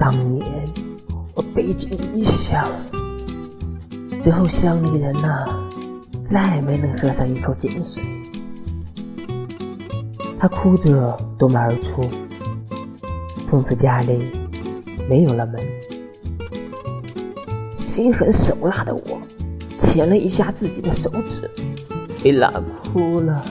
当年我背井离乡，最后乡里人呐，再没能喝上一口井水。他哭着夺门而出，从此家里没有了门。心狠手辣的我，舔了一下自己的手指，被拉哭了。